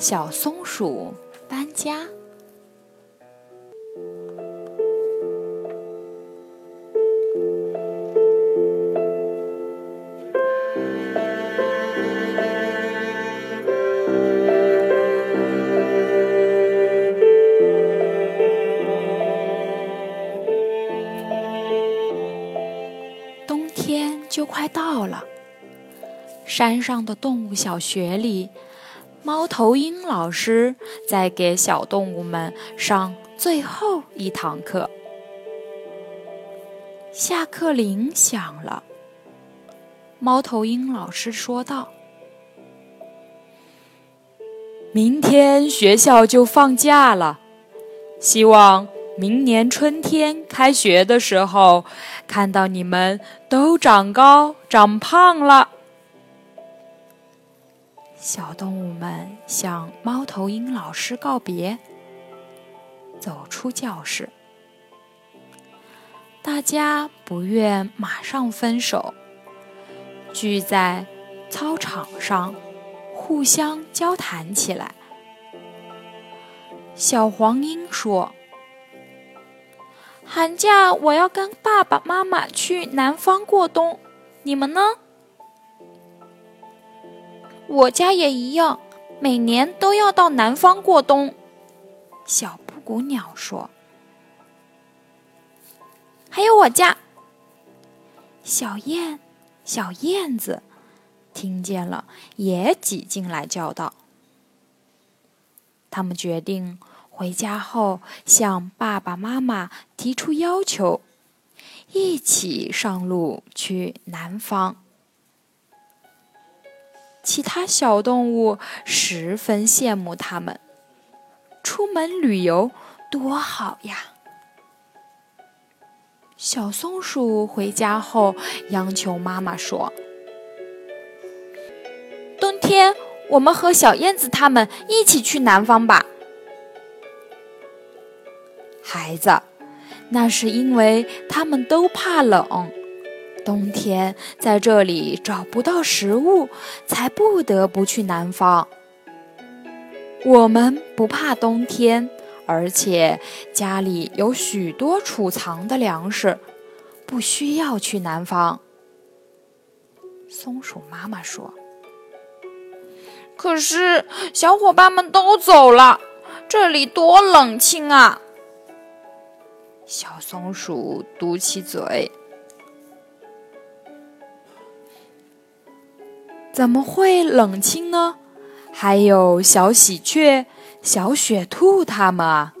小松鼠搬家。冬天就快到了，山上的动物小学里，猫头鹰老师在给小动物们上最后一堂课。下课铃响了，猫头鹰老师说道：“明天学校就放假了，希望。”明年春天开学的时候，看到你们都长高长胖了。小动物们向猫头鹰老师告别，走出教室。大家不愿马上分手，聚在操场上，互相交谈起来。小黄莺说。寒假我要跟爸爸妈妈去南方过冬，你们呢？我家也一样，每年都要到南方过冬。小布谷鸟说：“还有我家。”小燕、小燕子听见了，也挤进来叫道：“他们决定。”回家后，向爸爸妈妈提出要求，一起上路去南方。其他小动物十分羡慕他们，出门旅游多好呀！小松鼠回家后央求妈妈说：“冬天我们和小燕子他们一起去南方吧。”孩子，那是因为他们都怕冷，冬天在这里找不到食物，才不得不去南方。我们不怕冬天，而且家里有许多储藏的粮食，不需要去南方。松鼠妈妈说：“可是小伙伴们都走了，这里多冷清啊！”小松鼠嘟起嘴：“怎么会冷清呢？还有小喜鹊、小雪兔它们啊！”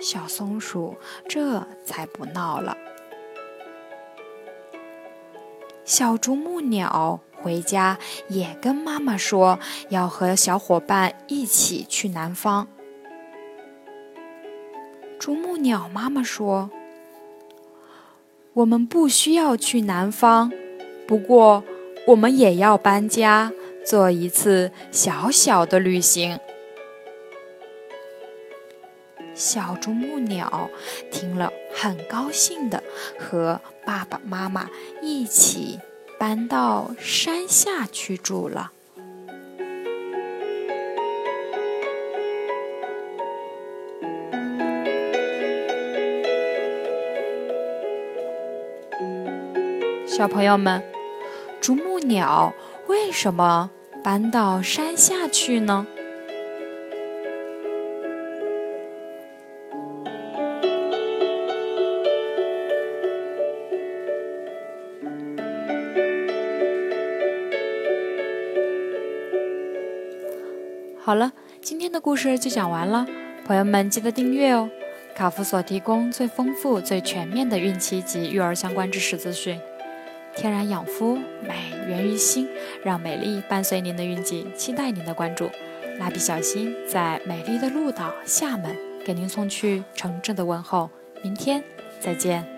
小松鼠这才不闹了。小啄木鸟回家也跟妈妈说，要和小伙伴一起去南方。啄木鸟妈妈说：“我们不需要去南方，不过我们也要搬家，做一次小小的旅行。”小啄木鸟听了，很高兴的和爸爸妈妈一起搬到山下去住了。小朋友们，啄木鸟为什么搬到山下去呢？好了，今天的故事就讲完了，朋友们记得订阅哦！卡夫所提供最丰富、最全面的孕期及育儿相关知识资讯。天然养肤，美源于心，让美丽伴随您的运气，期待您的关注。蜡笔小新在美丽的鹭岛厦门给您送去诚挚的问候，明天再见。